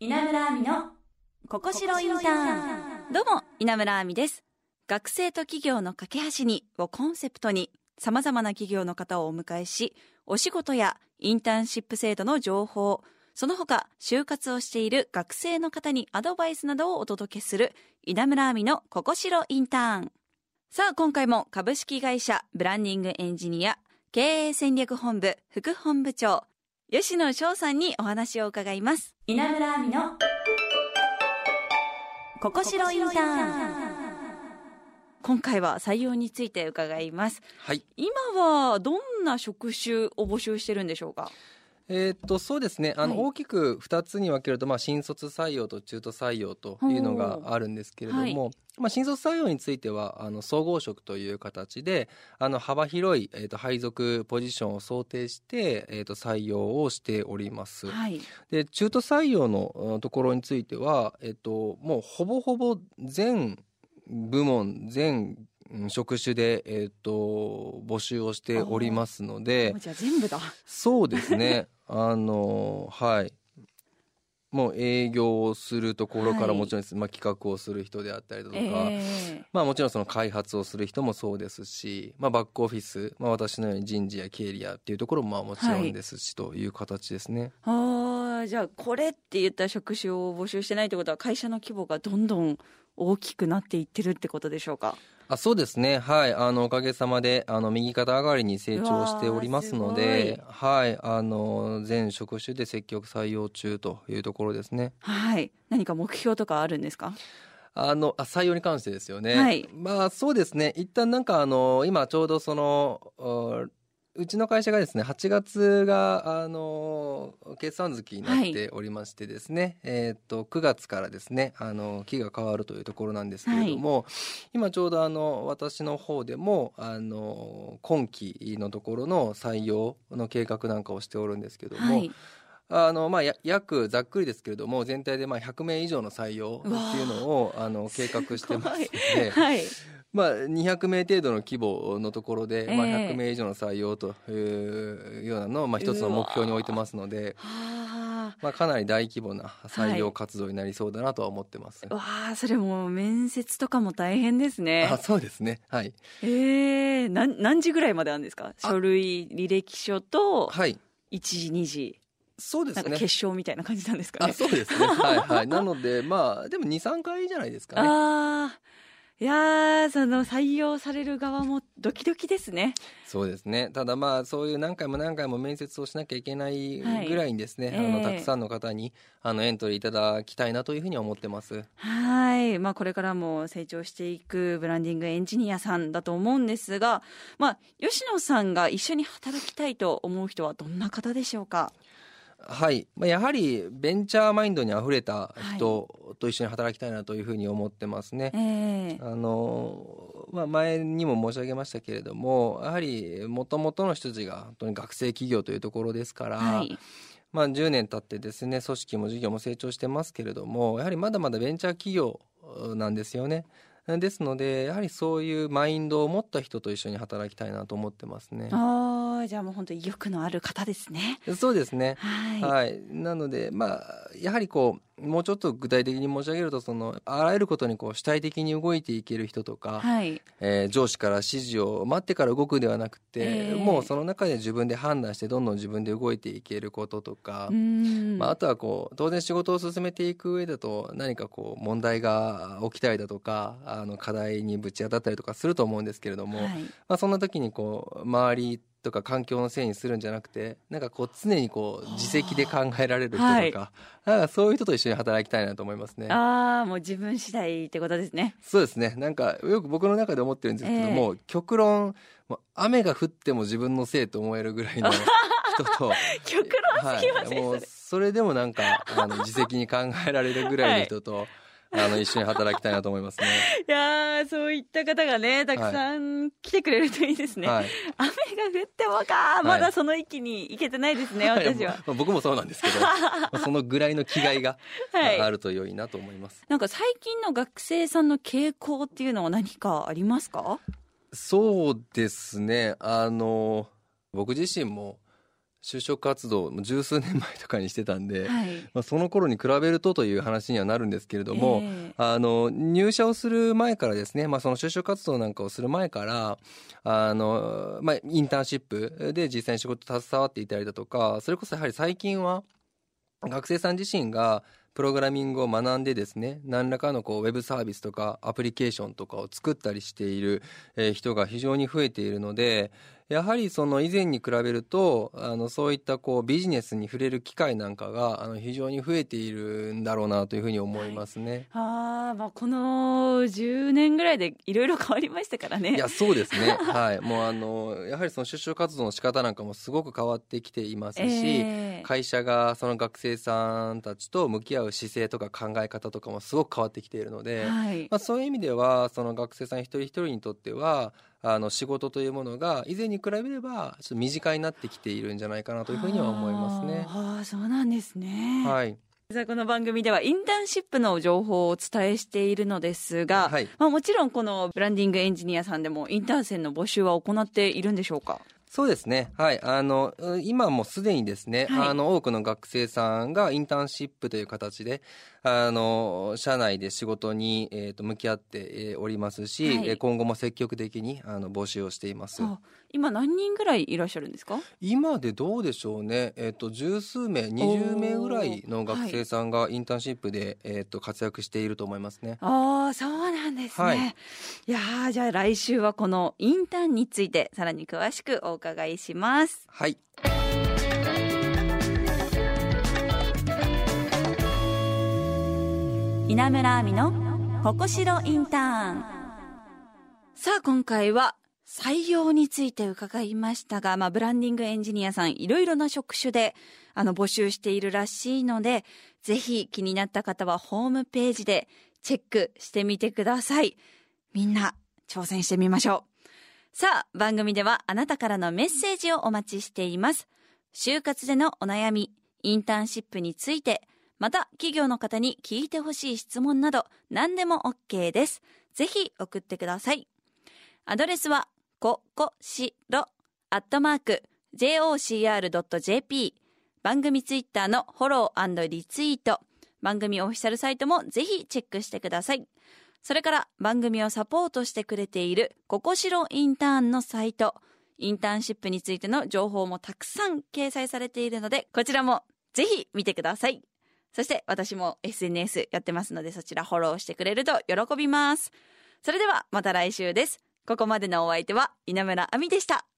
稲村亜美のここしろインターン。どうも稲村亜美です。学生と企業の架け橋にをコンセプトにさまざまな企業の方をお迎えしお仕事やインターンシップ制度の情報その他就活をしている学生の方にアドバイスなどをお届けする稲村亜美のここしろインターン。さあ今回も株式会社ブランディングエンジニア経営戦略本部副本部長吉野翔さんにお話を伺います。稲村亜美のここしろインターン。今回は採用について伺います。はい。今はどんな職種を募集してるんでしょうか？えーっと、そうですね。あの、はい大きく2つに分けると、まあ、新卒採用と中途採用というのがあるんですけれども、ほまあ、新卒採用については、あの、総合職という形で、あの、幅広い、えーっと、配属ポジションを想定して、えーっと、採用をしております。はいで、中途採用のうんところについては、えっと、もうほぼほぼ全部門、全うん職種で、えっと、募集をしておりますのでじゃあ全部だそうですね。あの、はい。もう営業をするところかはいらもちろんです。まあ企画をする人であったりだとか、えまあもちろんその開発をする人もそうですし、まあバックオフィス、まあ私のように人事や経理やっていうところもまあもちろんですし、という形ですね。ー、あーじゃあこれって言った職種を募集してないってことは会社の規模がどんどん大きくなっていってるってことでしょうか？あそうですね。はい。あの、おかげさまで、あの、右肩上がりに成長しておりますので、はい。あの、全職種で積極採用中というところですね。はい何か目標とかあるんですか？あの、あ採用に関してですよね。はいまあ、そうですね。一旦なんかあの、今ちょうどその、ううちの会社がですね、8月が、あの、決算月になっておりましてですね、えっと、9月からですね、あの、期が変わるというところなんですけれども、今ちょうどあの、私の方でも、あの、今期のところの採用の計画なんかをしておるんですけども、はい。あの、まあ、や約、ざっくりですけれども、全体でまあ100名以上の採用っていうのを、あの、計画してます。ので、はいまあ、200名程度の規模のところで、まあ、ええ100名以上の採用というようなのを、まあ、一つの目標に置いてますので、はまあ、かなり大規模な採用活動になりそうだなとは思ってます。あわあそれもう面接とかも大変ですねあそうですね。はい。ええ何何時ぐらいまであるんですか？書類履歴書とはい。1時2時そうですねなんか決。勝みたいな感じなんですかね？あ、そうですね。はいはい。なので、まあ、でも2、3回じゃないですかね。ああいやーその採用される側もドキドキですねそうですね。ただまあ、そういう何回も何回も面接をしなきゃいけないぐらいにですね、はいあの、ええたくさんの方に、あの、エントリーいただきたいなというふうに思ってます。はい。まあ、これからも成長していくブランディングエンジニアさんだと思うんですが、まあ、吉野さんが一緒に働きたいと思う人はどんな方でしょうか？はい。まあ、やはり、ベンチャーマインドに溢れた人と一緒に働きたいなというふうに思ってますね。ええあの、まあ、前にも申し上げましたけれども、やはり、もともとの人たちが本当に学生企業というところですから、はい。まあ、10年経ってですね、組織も事業も成長してますけれども、やはりまだまだベンチャー企業なんですよね。ですので、やはりそういうマインドを持った人と一緒に働きたいなと思ってますね。ああ、じゃあもう本当に意欲のある方ですね。そうですね。はい。はい。なので、まあ、やはりこう、もうちょっと具体的に申し上げると、その、あらゆることにこう、主体的に動いていける人とか、はい。えー上司から指示を待ってから動くではなくて、ええもうその中で自分で判断して、どんどん自分で動いていけることとかう、ん。まあ、あとはこう、当然仕事を進めていく上だと、何かこう、問題が起きたりだとか、あの、課題にぶち当たったりとかすると思うんですけれども、はい。まあ、そんな時にこう、周りとか環境のせいにするんじゃなくて、なんかこう、常にこう、自責で考えられる人とか、はいかそういう人と一緒に働きたいなと思いますね。ああ、もう自分次第ってことですね。そうですね。なんか、よく僕の中で思ってるんですけども、極論、もう雨が降っても自分のせいと思えるぐらいの 人と、極論すぎません、もうそれ。でもなんか、あの、自責に考えられるぐらいの人と、あの、一緒に働きたいなと思いますね。いやー、そういった方がね、たくさん来てくれるといいですね。はい。雨が降ってもか、まだその域に行けてないですね、私は。僕もそうなんですけど、ま あそのぐらいの気概がはいあると良いなと思います。なんか最近の学生さんの傾向っていうのは何かありますか？そうですね。あの、僕自身も、就職活動も十数年前とかにしてたんで、はい。まあ、その頃に比べるとという話にはなるんですけれども、ええ。あの入社をする前からですね、まあ、その就職活動なんかをする前からあの、まあ、インターンシップで実際に仕事携わっていたりだとかそれこそやはり最近は学生さん自身がプログラミングを学んでですね何らかのこうウェブサービスとかアプリケーションとかを作ったりしている、えー人が非常に増えているのでやはりその以前に比べるとあのそういったこうビジネスに触れる機会なんかがあの非常に増えているんだろうなというふうに思いますね。あーまあこの10年ぐらいでいろいろ変わりましたからね。いやそうですね。はい。もうあのやはりその就職活動の仕方なんかもすごく変わってきていますし、ええ。会社がその学生さんたちと向き合う姿勢とか考え方とかもすごく変わってきているので、はい。まあ、そういう意味ではその学生さん一人一人にとってはあの仕事というものが以前に比べればちょっと身近になってきているんじゃないかなというふうには思いますね。あーあーそうなんですね。はい、さあこの番組ではインターンシップの情報をお伝えしているのですが、はい。まあ、もちろんこのブランディングエンジニアさんでもインターン生の募集は行っているんでしょうか？そうですね。はい。あの、う今もすでにですね、はいあの、多くの学生さんがインターンシップという形で、あの、社内で仕事に、えーと向き合ってえーおりますし、はいえー今後も積極的にあの募集をしています。あ今何人ぐらいいらっしゃるんですか？今でどうでしょうね。えっ、と、十数名、二十名ぐらいの学生さんがインターンシップで、えっ、と、活躍していると思いますね。ああそうなんですね、はいい、やーじゃあ来週はこのインターンについてさらに詳しくお伺いしますはい。稲村亜美のここしろインターンさあ今回は採用について伺いましたが、まあ、ブランディングエンジニアさんいろいろな職種であの募集しているらしいのでぜひ気になった方はホームページでチェックしてみてください。みんな挑戦してみましょう。さあ番組ではあなたからのメッセージをお待ちしています。就活でのお悩みインターンシップについてまた企業の方に聞いてほしい質問など何でも OK です。ぜひ送ってください。アドレスは、ここしろ、アットマーク、jocr.jp。番組ツイッターのフォローリツイート。番組オフィシャルサイトもぜひチェックしてください。それから番組をサポートしてくれている、ここしろインターンのサイト。インターンシップについての情報もたくさん掲載されているので、こちらもぜひ見てください。そして私も SNS やってますので、そちらフォローしてくれると喜びます。それではまた来週です。ここまでのお相手は稲村亜美でした。